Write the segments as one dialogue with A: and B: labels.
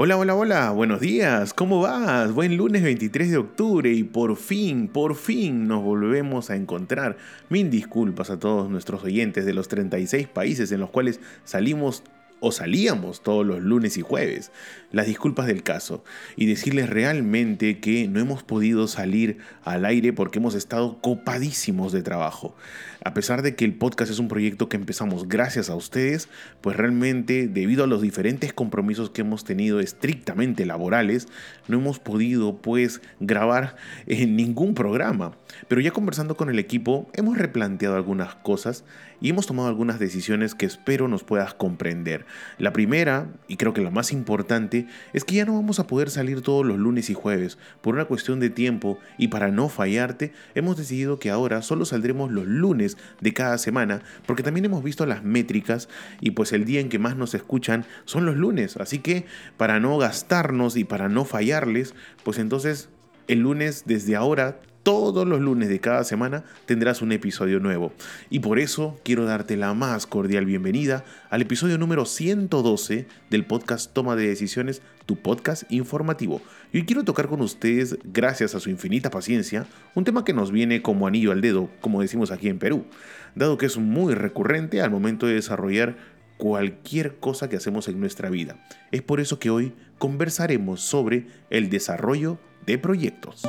A: Hola, hola, hola, buenos días, ¿cómo vas? Buen lunes 23 de octubre y por fin, por fin nos volvemos a encontrar. Mil disculpas a todos nuestros oyentes de los 36 países en los cuales salimos o salíamos todos los lunes y jueves. Las disculpas del caso y decirles realmente que no hemos podido salir al aire porque hemos estado copadísimos de trabajo. A pesar de que el podcast es un proyecto que empezamos gracias a ustedes, pues realmente debido a los diferentes compromisos que hemos tenido estrictamente laborales, no hemos podido pues grabar en ningún programa. Pero ya conversando con el equipo, hemos replanteado algunas cosas y hemos tomado algunas decisiones que espero nos puedas comprender. La primera, y creo que la más importante, es que ya no vamos a poder salir todos los lunes y jueves. Por una cuestión de tiempo y para no fallarte, hemos decidido que ahora solo saldremos los lunes de cada semana, porque también hemos visto las métricas y pues el día en que más nos escuchan son los lunes. Así que para no gastarnos y para no fallarles, pues entonces el lunes desde ahora todos los lunes de cada semana tendrás un episodio nuevo. Y por eso quiero darte la más cordial bienvenida al episodio número 112 del podcast Toma de Decisiones, tu podcast informativo. Y hoy quiero tocar con ustedes, gracias a su infinita paciencia, un tema que nos viene como anillo al dedo, como decimos aquí en Perú, dado que es muy recurrente al momento de desarrollar cualquier cosa que hacemos en nuestra vida. Es por eso que hoy conversaremos sobre el desarrollo de proyectos.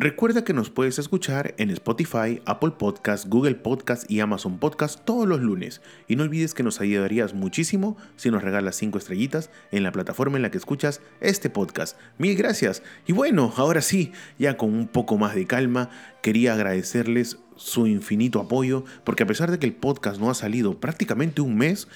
A: Recuerda que nos puedes escuchar en Spotify, Apple Podcast, Google Podcast y Amazon Podcast todos los lunes. Y no olvides que nos ayudarías muchísimo si nos regalas 5 estrellitas en la plataforma en la que escuchas este podcast. Mil gracias. Y bueno, ahora sí, ya con un poco más de calma, quería agradecerles su infinito apoyo, porque a pesar de que el podcast no ha salido prácticamente un mes,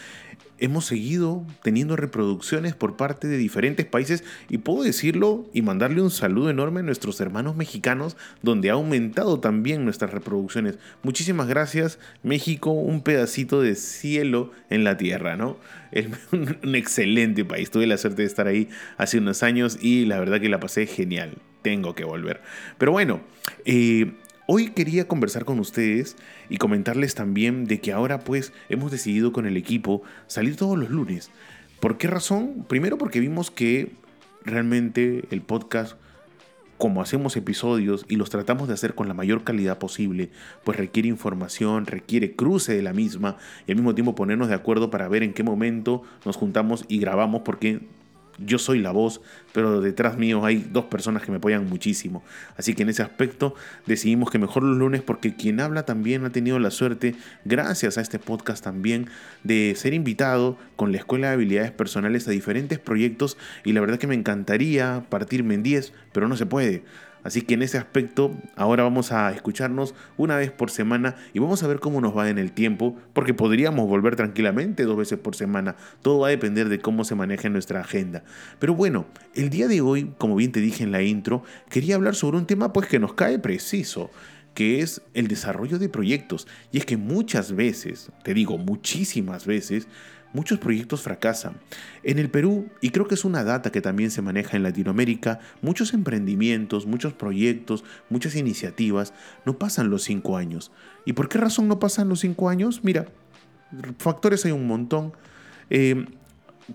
A: hemos seguido teniendo reproducciones por parte de diferentes países y puedo decirlo y mandarle un saludo enorme a nuestros hermanos mexicanos donde ha aumentado también nuestras reproducciones. Muchísimas gracias México, un pedacito de cielo en la tierra, ¿no? Es un excelente país, tuve la suerte de estar ahí hace unos años y la verdad que la pasé genial. Tengo que volver. Pero bueno, eh, Hoy quería conversar con ustedes y comentarles también de que ahora pues hemos decidido con el equipo salir todos los lunes. ¿Por qué razón? Primero porque vimos que realmente el podcast, como hacemos episodios y los tratamos de hacer con la mayor calidad posible, pues requiere información, requiere cruce de la misma y al mismo tiempo ponernos de acuerdo para ver en qué momento nos juntamos y grabamos porque yo soy la voz, pero detrás mío hay dos personas que me apoyan muchísimo. Así que en ese aspecto decidimos que mejor los lunes porque quien habla también ha tenido la suerte, gracias a este podcast también, de ser invitado con la Escuela de Habilidades Personales a diferentes proyectos y la verdad que me encantaría partirme en 10, pero no se puede. Así que en ese aspecto, ahora vamos a escucharnos una vez por semana y vamos a ver cómo nos va en el tiempo, porque podríamos volver tranquilamente dos veces por semana. Todo va a depender de cómo se maneje nuestra agenda. Pero bueno, el día de hoy, como bien te dije en la intro, quería hablar sobre un tema pues que nos cae preciso que es el desarrollo de proyectos. Y es que muchas veces, te digo muchísimas veces, muchos proyectos fracasan. En el Perú, y creo que es una data que también se maneja en Latinoamérica, muchos emprendimientos, muchos proyectos, muchas iniciativas no pasan los cinco años. ¿Y por qué razón no pasan los cinco años? Mira, factores hay un montón, eh,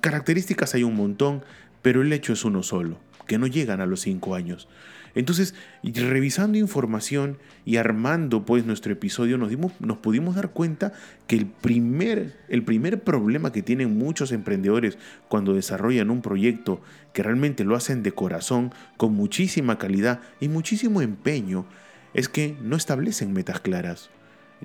A: características hay un montón, pero el hecho es uno solo, que no llegan a los cinco años. Entonces, revisando información y armando pues nuestro episodio, nos, dimos, nos pudimos dar cuenta que el primer, el primer problema que tienen muchos emprendedores cuando desarrollan un proyecto que realmente lo hacen de corazón, con muchísima calidad y muchísimo empeño, es que no establecen metas claras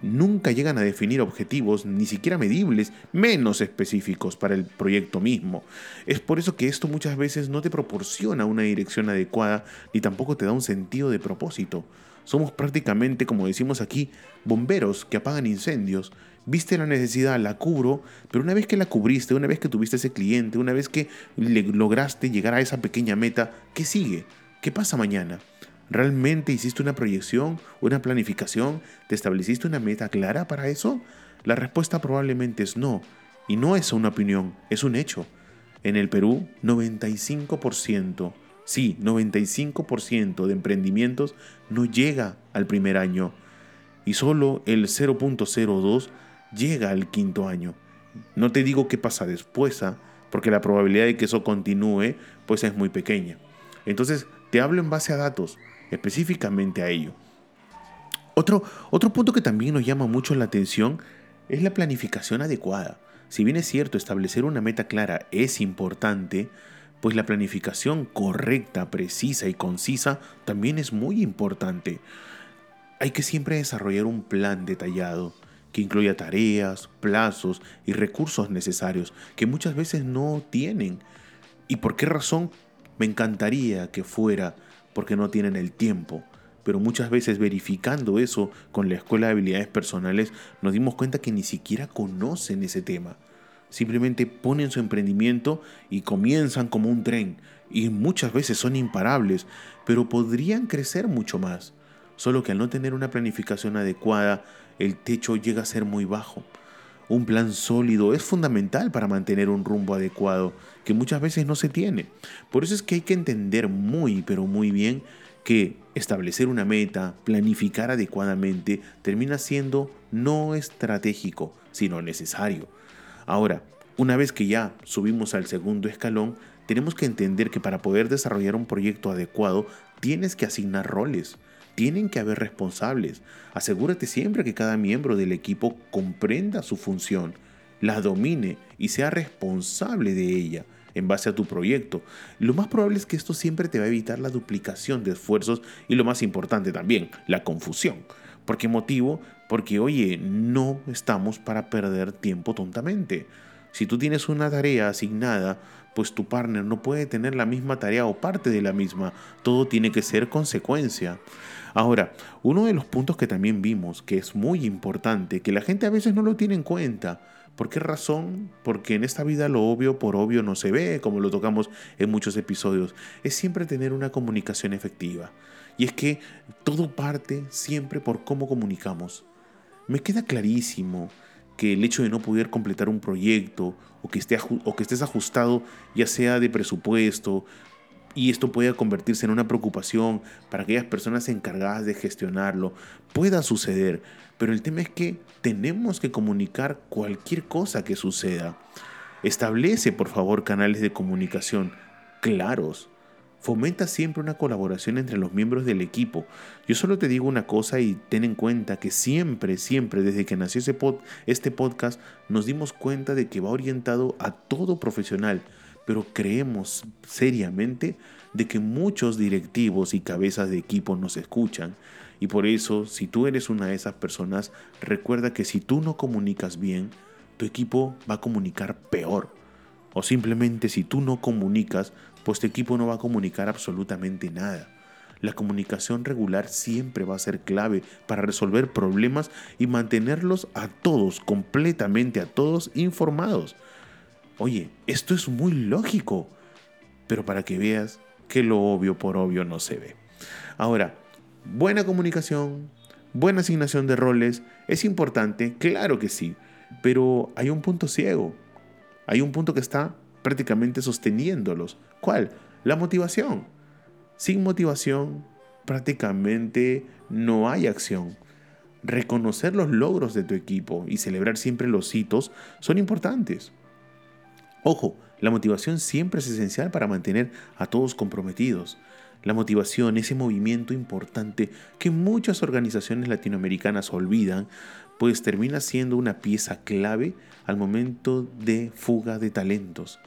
A: nunca llegan a definir objetivos ni siquiera medibles, menos específicos para el proyecto mismo. Es por eso que esto muchas veces no te proporciona una dirección adecuada ni tampoco te da un sentido de propósito. Somos prácticamente, como decimos aquí, bomberos que apagan incendios. Viste la necesidad, la cubro, pero una vez que la cubriste, una vez que tuviste ese cliente, una vez que lograste llegar a esa pequeña meta, ¿qué sigue? ¿Qué pasa mañana? ¿Realmente hiciste una proyección, una planificación? ¿Te estableciste una meta clara para eso? La respuesta probablemente es no. Y no es una opinión, es un hecho. En el Perú, 95%, sí, 95% de emprendimientos no llega al primer año y solo el 0.02 llega al quinto año. No te digo qué pasa después, ¿ah? porque la probabilidad de que eso continúe pues es muy pequeña. Entonces, te hablo en base a datos, específicamente a ello. Otro, otro punto que también nos llama mucho la atención es la planificación adecuada. Si bien es cierto, establecer una meta clara es importante, pues la planificación correcta, precisa y concisa también es muy importante. Hay que siempre desarrollar un plan detallado que incluya tareas, plazos y recursos necesarios que muchas veces no tienen. ¿Y por qué razón? Me encantaría que fuera porque no tienen el tiempo. Pero muchas veces verificando eso con la escuela de habilidades personales nos dimos cuenta que ni siquiera conocen ese tema. Simplemente ponen su emprendimiento y comienzan como un tren. Y muchas veces son imparables, pero podrían crecer mucho más. Solo que al no tener una planificación adecuada, el techo llega a ser muy bajo. Un plan sólido es fundamental para mantener un rumbo adecuado, que muchas veces no se tiene. Por eso es que hay que entender muy, pero muy bien que establecer una meta, planificar adecuadamente, termina siendo no estratégico, sino necesario. Ahora, una vez que ya subimos al segundo escalón, tenemos que entender que para poder desarrollar un proyecto adecuado, tienes que asignar roles. Tienen que haber responsables. Asegúrate siempre que cada miembro del equipo comprenda su función, la domine y sea responsable de ella en base a tu proyecto. Lo más probable es que esto siempre te va a evitar la duplicación de esfuerzos y lo más importante también, la confusión. ¿Por qué motivo? Porque, oye, no estamos para perder tiempo tontamente. Si tú tienes una tarea asignada, pues tu partner no puede tener la misma tarea o parte de la misma. Todo tiene que ser consecuencia. Ahora, uno de los puntos que también vimos, que es muy importante, que la gente a veces no lo tiene en cuenta, ¿Por qué razón? Porque en esta vida lo obvio por obvio no se ve, como lo tocamos en muchos episodios. Es siempre tener una comunicación efectiva. Y es que todo parte siempre por cómo comunicamos. Me queda clarísimo que el hecho de no poder completar un proyecto o que, esté, o que estés ajustado ya sea de presupuesto y esto pueda convertirse en una preocupación para aquellas personas encargadas de gestionarlo, pueda suceder. Pero el tema es que tenemos que comunicar cualquier cosa que suceda. Establece, por favor, canales de comunicación claros. Fomenta siempre una colaboración entre los miembros del equipo. Yo solo te digo una cosa y ten en cuenta que siempre, siempre, desde que nació este podcast, nos dimos cuenta de que va orientado a todo profesional pero creemos seriamente de que muchos directivos y cabezas de equipo nos escuchan. Y por eso, si tú eres una de esas personas, recuerda que si tú no comunicas bien, tu equipo va a comunicar peor. O simplemente si tú no comunicas, pues tu equipo no va a comunicar absolutamente nada. La comunicación regular siempre va a ser clave para resolver problemas y mantenerlos a todos, completamente a todos, informados. Oye, esto es muy lógico, pero para que veas que lo obvio por obvio no se ve. Ahora, buena comunicación, buena asignación de roles, es importante, claro que sí, pero hay un punto ciego, hay un punto que está prácticamente sosteniéndolos. ¿Cuál? La motivación. Sin motivación prácticamente no hay acción. Reconocer los logros de tu equipo y celebrar siempre los hitos son importantes. Ojo, la motivación siempre es esencial para mantener a todos comprometidos. La motivación, ese movimiento importante que muchas organizaciones latinoamericanas olvidan, pues termina siendo una pieza clave al momento de fuga de talentos.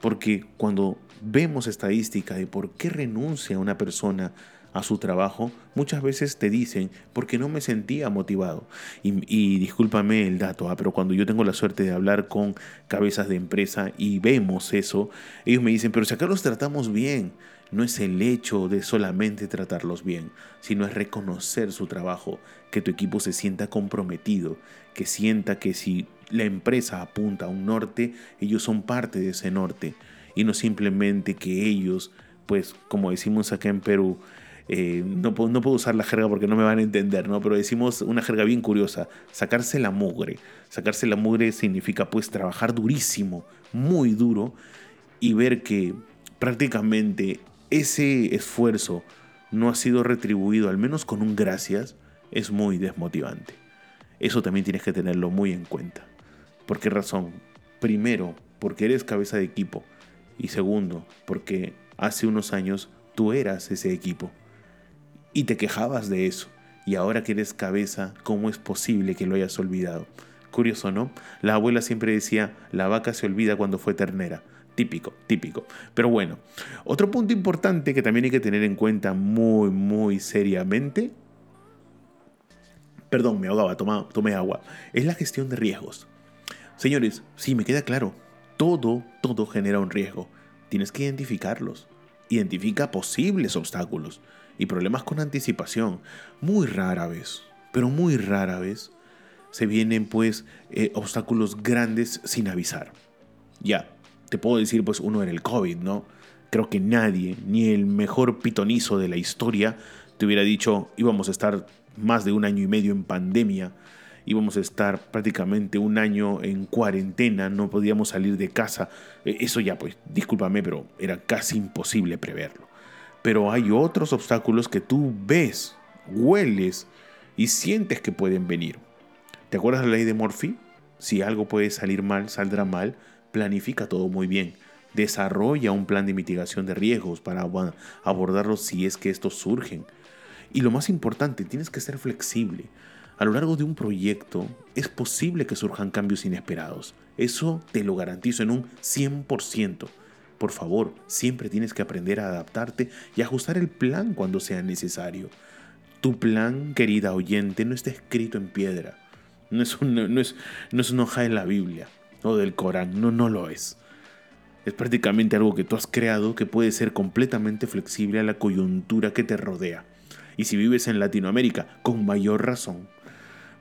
A: Porque cuando vemos estadística de por qué renuncia una persona a su trabajo, muchas veces te dicen, porque no me sentía motivado. Y, discúlpame el dato, ¿ah? pero cuando yo tengo la suerte de hablar con cabezas de empresa y vemos eso, ellos me dicen, pero si acá los tratamos bien, no es el hecho de solamente tratarlos bien, sino es reconocer su trabajo, que tu equipo se sienta comprometido, que sienta que si la empresa apunta a un norte, ellos son parte de ese norte y no simplemente que ellos, pues como decimos acá en Perú, eh, no, puedo, no, puedo, usar la jerga porque no me van a entender, ¿no? Pero decimos una jerga bien curiosa, sacarse la mugre. Sacarse la mugre significa pues trabajar durísimo, muy duro, y ver que prácticamente ese esfuerzo no ha sido retribuido, al menos con un gracias, es muy desmotivante. Eso también tienes que tenerlo muy en cuenta. ¿Por qué razón? Primero, porque eres cabeza de equipo. Y segundo, porque hace unos años tú eras ese equipo y te quejabas de eso. Y ahora que eres cabeza, ¿cómo es posible que lo hayas olvidado? Curioso, ¿no? La abuela siempre decía, la vaca se olvida cuando fue ternera. Típico, típico. Pero bueno, otro punto importante que también hay que tener en cuenta muy, muy seriamente. Perdón, me ahogaba, toma, tomé agua. Es la gestión de riesgos. Señores, sí, me queda claro. Todo, todo genera un riesgo. Tienes que identificarlos. Identifica posibles obstáculos y problemas con anticipación. Muy rara vez, pero muy rara vez, se vienen pues eh, obstáculos grandes sin avisar. Ya, te puedo decir pues uno era el COVID, ¿no? Creo que nadie, ni el mejor pitonizo de la historia, te hubiera dicho íbamos a estar más de un año y medio en pandemia, íbamos a estar prácticamente un año en cuarentena, no podíamos salir de casa. E, eso ya pues, discúlpame, pero era casi imposible preverlo pero hay otros obstáculos que tú ves, hueles y sientes que pueden venir. ¿Te acuerdas de la ley de Murphy? Si algo puede salir mal, saldrá mal, planifica todo muy bien. Desarrolla un plan de mitigación de riesgos para abordarlos si es que estos surgen. Y lo más importante, tienes que ser flexible. A lo largo de un proyecto es posible que surjan cambios inesperados. Eso te lo garantizo en un 100%. Por favor, siempre tienes que aprender a adaptarte y ajustar el plan cuando sea necesario. Tu plan, querida oyente, no está escrito en piedra. No es, es, no es una hoja en la Biblia o del Corán. No, no lo es. Es prácticamente algo que tú has creado que puede ser completamente flexible a la coyuntura que te rodea. Y si vives en Latinoamérica, con mayor razón.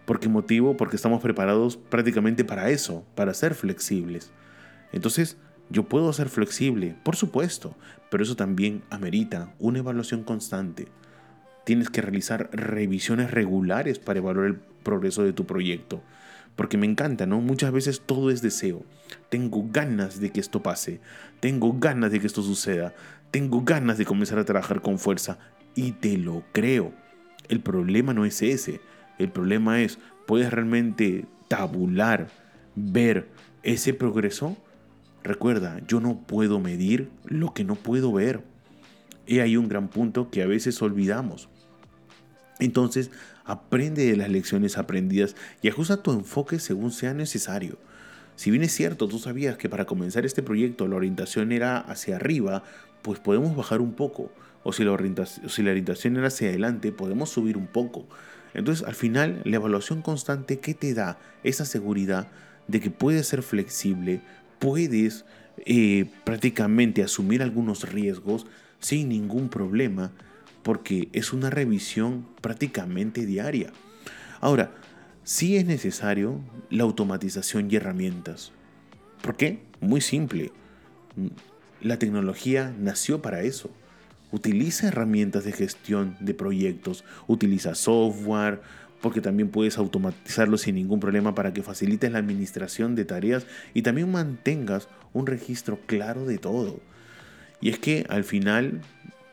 A: ¿Por qué motivo? Porque estamos preparados prácticamente para eso, para ser flexibles. Entonces, yo puedo ser flexible, por supuesto, pero eso también amerita una evaluación constante. Tienes que realizar revisiones regulares para evaluar el progreso de tu proyecto. Porque me encanta, ¿no? Muchas veces todo es deseo. Tengo ganas de que esto pase. Tengo ganas de que esto suceda. Tengo ganas de comenzar a trabajar con fuerza. Y te lo creo. El problema no es ese. El problema es, ¿puedes realmente tabular, ver ese progreso? Recuerda, yo no puedo medir lo que no puedo ver. He ahí un gran punto que a veces olvidamos. Entonces, aprende de las lecciones aprendidas y ajusta tu enfoque según sea necesario. Si bien es cierto, tú sabías que para comenzar este proyecto la orientación era hacia arriba, pues podemos bajar un poco. O si la orientación, si la orientación era hacia adelante, podemos subir un poco. Entonces, al final, la evaluación constante que te da esa seguridad de que puedes ser flexible, puedes eh, prácticamente asumir algunos riesgos sin ningún problema porque es una revisión prácticamente diaria. Ahora, sí es necesario la automatización y herramientas. ¿Por qué? Muy simple. La tecnología nació para eso. Utiliza herramientas de gestión de proyectos, utiliza software, porque también puedes automatizarlo sin ningún problema para que facilites la administración de tareas y también mantengas un registro claro de todo. Y es que al final,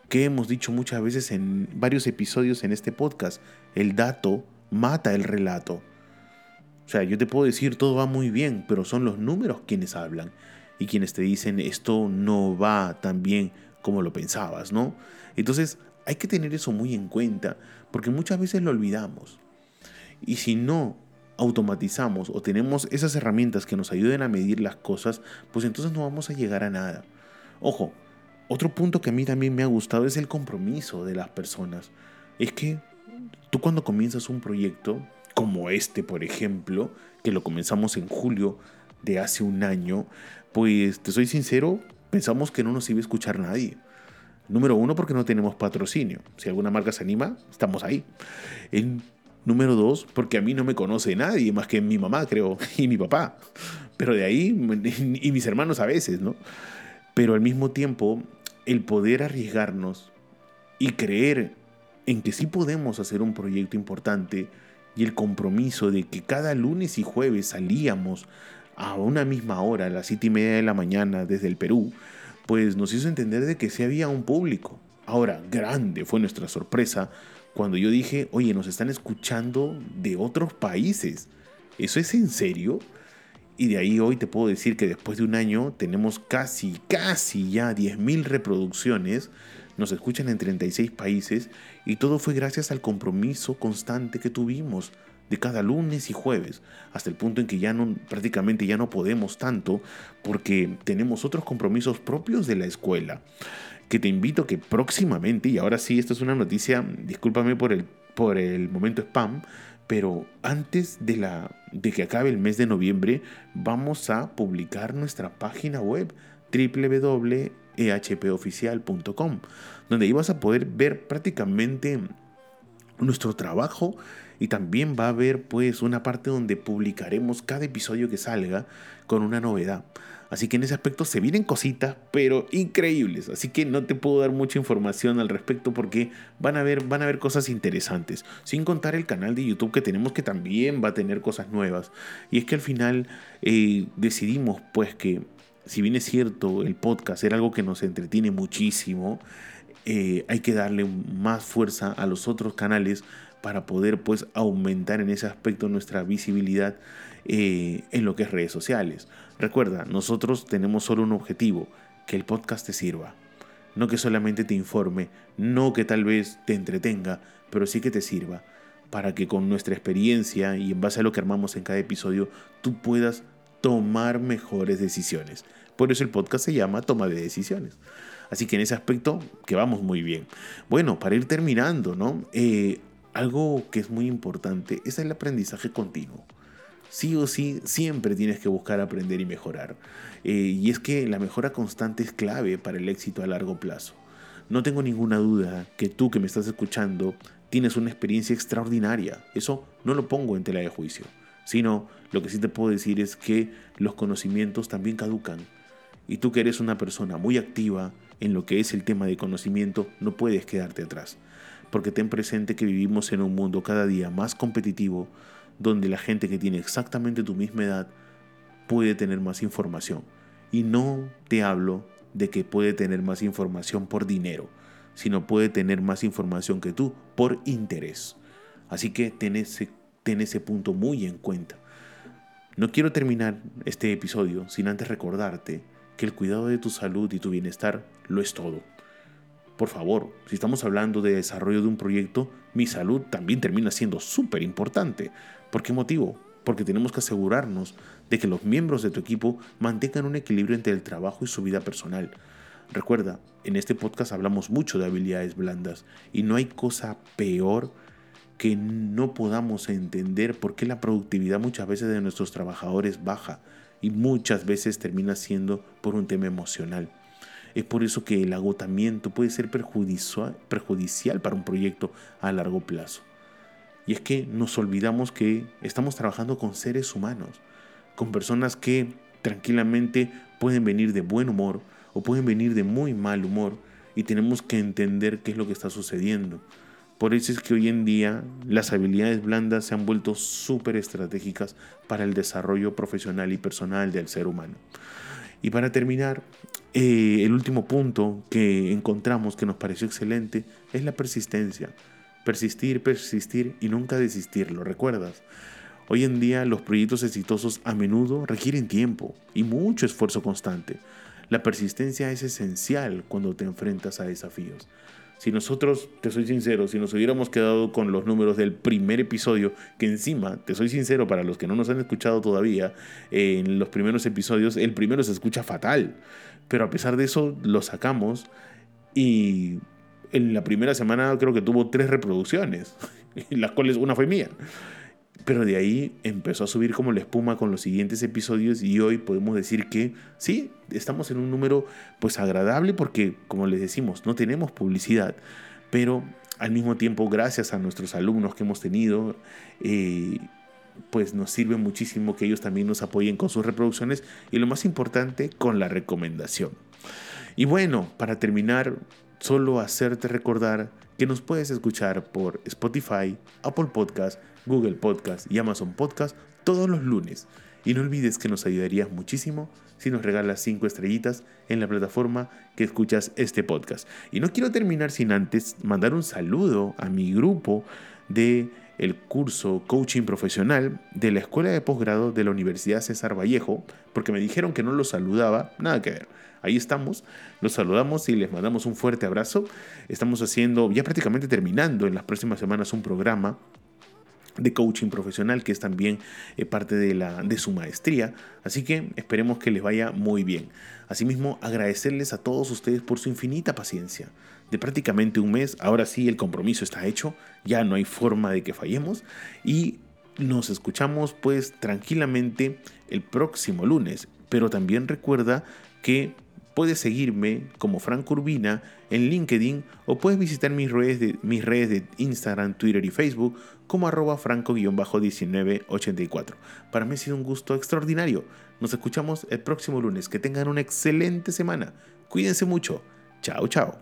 A: que hemos dicho muchas veces en varios episodios en este podcast, el dato mata el relato. O sea, yo te puedo decir todo va muy bien, pero son los números quienes hablan y quienes te dicen esto no va tan bien como lo pensabas, ¿no? Entonces hay que tener eso muy en cuenta porque muchas veces lo olvidamos. Y si no automatizamos o tenemos esas herramientas que nos ayuden a medir las cosas, pues entonces no vamos a llegar a nada. Ojo, otro punto que a mí también me ha gustado es el compromiso de las personas. Es que tú cuando comienzas un proyecto, como este por ejemplo, que lo comenzamos en julio de hace un año, pues te soy sincero, pensamos que no nos iba a escuchar nadie. Número uno, porque no tenemos patrocinio. Si alguna marca se anima, estamos ahí. En número dos, porque a mí no me conoce nadie más que mi mamá, creo, y mi papá. Pero de ahí, y mis hermanos a veces, ¿no? Pero al mismo tiempo, el poder arriesgarnos y creer en que sí podemos hacer un proyecto importante y el compromiso de que cada lunes y jueves salíamos a una misma hora, a las siete y media de la mañana desde el Perú, pues nos hizo entender de que sí había un público. Ahora, grande fue nuestra sorpresa cuando yo dije, oye, nos están escuchando de otros países. ¿Eso es en serio? Y de ahí hoy te puedo decir que después de un año tenemos casi, casi ya 10.000 reproducciones. Nos escuchan en 36 países y todo fue gracias al compromiso constante que tuvimos de cada lunes y jueves, hasta el punto en que ya no, prácticamente ya no podemos tanto porque tenemos otros compromisos propios de la escuela, que te invito que próximamente, y ahora sí, esto es una noticia, discúlpame por el, por el momento spam, pero antes de, la, de que acabe el mes de noviembre, vamos a publicar nuestra página web www.ehpoficial.com, donde ahí vas a poder ver prácticamente nuestro trabajo y también va a haber pues una parte donde publicaremos cada episodio que salga con una novedad. Así que en ese aspecto se vienen cositas, pero increíbles. Así que no te puedo dar mucha información al respecto porque van a haber, van a haber cosas interesantes. Sin contar el canal de YouTube que tenemos que también va a tener cosas nuevas. Y es que al final eh, decidimos pues que si bien es cierto el podcast era algo que nos entretiene muchísimo, eh, hay que darle más fuerza a los otros canales para poder pues aumentar en ese aspecto nuestra visibilidad eh, en lo que es redes sociales. Recuerda, nosotros tenemos solo un objetivo, que el podcast te sirva. No que solamente te informe, no que tal vez te entretenga, pero sí que te sirva para que con nuestra experiencia y en base a lo que armamos en cada episodio, tú puedas tomar mejores decisiones. Por eso el podcast se llama Toma de Decisiones. Así que en ese aspecto, que vamos muy bien. Bueno, para ir terminando, ¿no? Eh, algo que es muy importante es el aprendizaje continuo. Sí o sí, siempre tienes que buscar aprender y mejorar. Eh, y es que la mejora constante es clave para el éxito a largo plazo. No tengo ninguna duda que tú que me estás escuchando tienes una experiencia extraordinaria. Eso no lo pongo en tela de juicio. Sino lo que sí te puedo decir es que los conocimientos también caducan. Y tú que eres una persona muy activa en lo que es el tema de conocimiento, no puedes quedarte atrás porque ten presente que vivimos en un mundo cada día más competitivo, donde la gente que tiene exactamente tu misma edad puede tener más información. Y no te hablo de que puede tener más información por dinero, sino puede tener más información que tú por interés. Así que ten ese, ten ese punto muy en cuenta. No quiero terminar este episodio sin antes recordarte que el cuidado de tu salud y tu bienestar lo es todo. Por favor, si estamos hablando de desarrollo de un proyecto, mi salud también termina siendo súper importante. ¿Por qué motivo? Porque tenemos que asegurarnos de que los miembros de tu equipo mantengan un equilibrio entre el trabajo y su vida personal. Recuerda, en este podcast hablamos mucho de habilidades blandas y no hay cosa peor que no podamos entender por qué la productividad muchas veces de nuestros trabajadores baja y muchas veces termina siendo por un tema emocional. Es por eso que el agotamiento puede ser perjudicial, para un proyecto a largo plazo. Y es que nos olvidamos que estamos trabajando con seres humanos, con personas que tranquilamente pueden venir de buen humor o pueden venir de muy mal humor y tenemos que entender qué es lo que está sucediendo. Por eso es que hoy en día las habilidades blandas se han vuelto súper estratégicas para el desarrollo profesional y personal del ser humano. Y para terminar, eh, el último punto que encontramos que nos pareció excelente es la persistencia. Persistir, persistir y nunca desistir, ¿lo recuerdas? Hoy en día los proyectos exitosos a menudo requieren tiempo y mucho esfuerzo constante. La persistencia es esencial cuando te enfrentas a desafíos. Si nosotros, te soy sincero, si nos hubiéramos quedado con los números del primer episodio, que encima, te soy sincero, para los que no nos han escuchado todavía, en los primeros episodios, el primero se escucha fatal. Pero a pesar de eso, lo sacamos y en la primera semana creo que tuvo tres reproducciones, las cuales una fue mía. Pero de ahí empezó a subir como la espuma con los siguientes episodios y hoy podemos decir que sí, estamos en un número pues agradable porque como les decimos, no tenemos publicidad, pero al mismo tiempo gracias a nuestros alumnos que hemos tenido, eh, pues nos sirve muchísimo que ellos también nos apoyen con sus reproducciones y lo más importante, con la recomendación. Y bueno, para terminar, solo hacerte recordar que nos puedes escuchar por Spotify, Apple Podcast, Google Podcast y Amazon Podcast todos los lunes. Y no olvides que nos ayudarías muchísimo si nos regalas 5 estrellitas en la plataforma que escuchas este podcast. Y no quiero terminar sin antes mandar un saludo a mi grupo de el curso Coaching Profesional de la Escuela de Posgrado de la Universidad César Vallejo, porque me dijeron que no los saludaba, nada que ver. Ahí estamos, los saludamos y les mandamos un fuerte abrazo. Estamos haciendo, ya prácticamente terminando en las próximas semanas, un programa de coaching profesional, que es también eh, parte de, la, de su maestría. Así que esperemos que les vaya muy bien. Asimismo, agradecerles a todos ustedes por su infinita paciencia. De prácticamente un mes, ahora sí el compromiso está hecho, ya no hay forma de que fallemos y nos escuchamos pues tranquilamente el próximo lunes. Pero también recuerda que Puedes seguirme como Franco Urbina en LinkedIn o puedes visitar mis redes de, mis redes de Instagram, Twitter y Facebook como arroba franco-1984. Para mí ha sido un gusto extraordinario. Nos escuchamos el próximo lunes. Que tengan una excelente semana. Cuídense mucho. Chao, chao.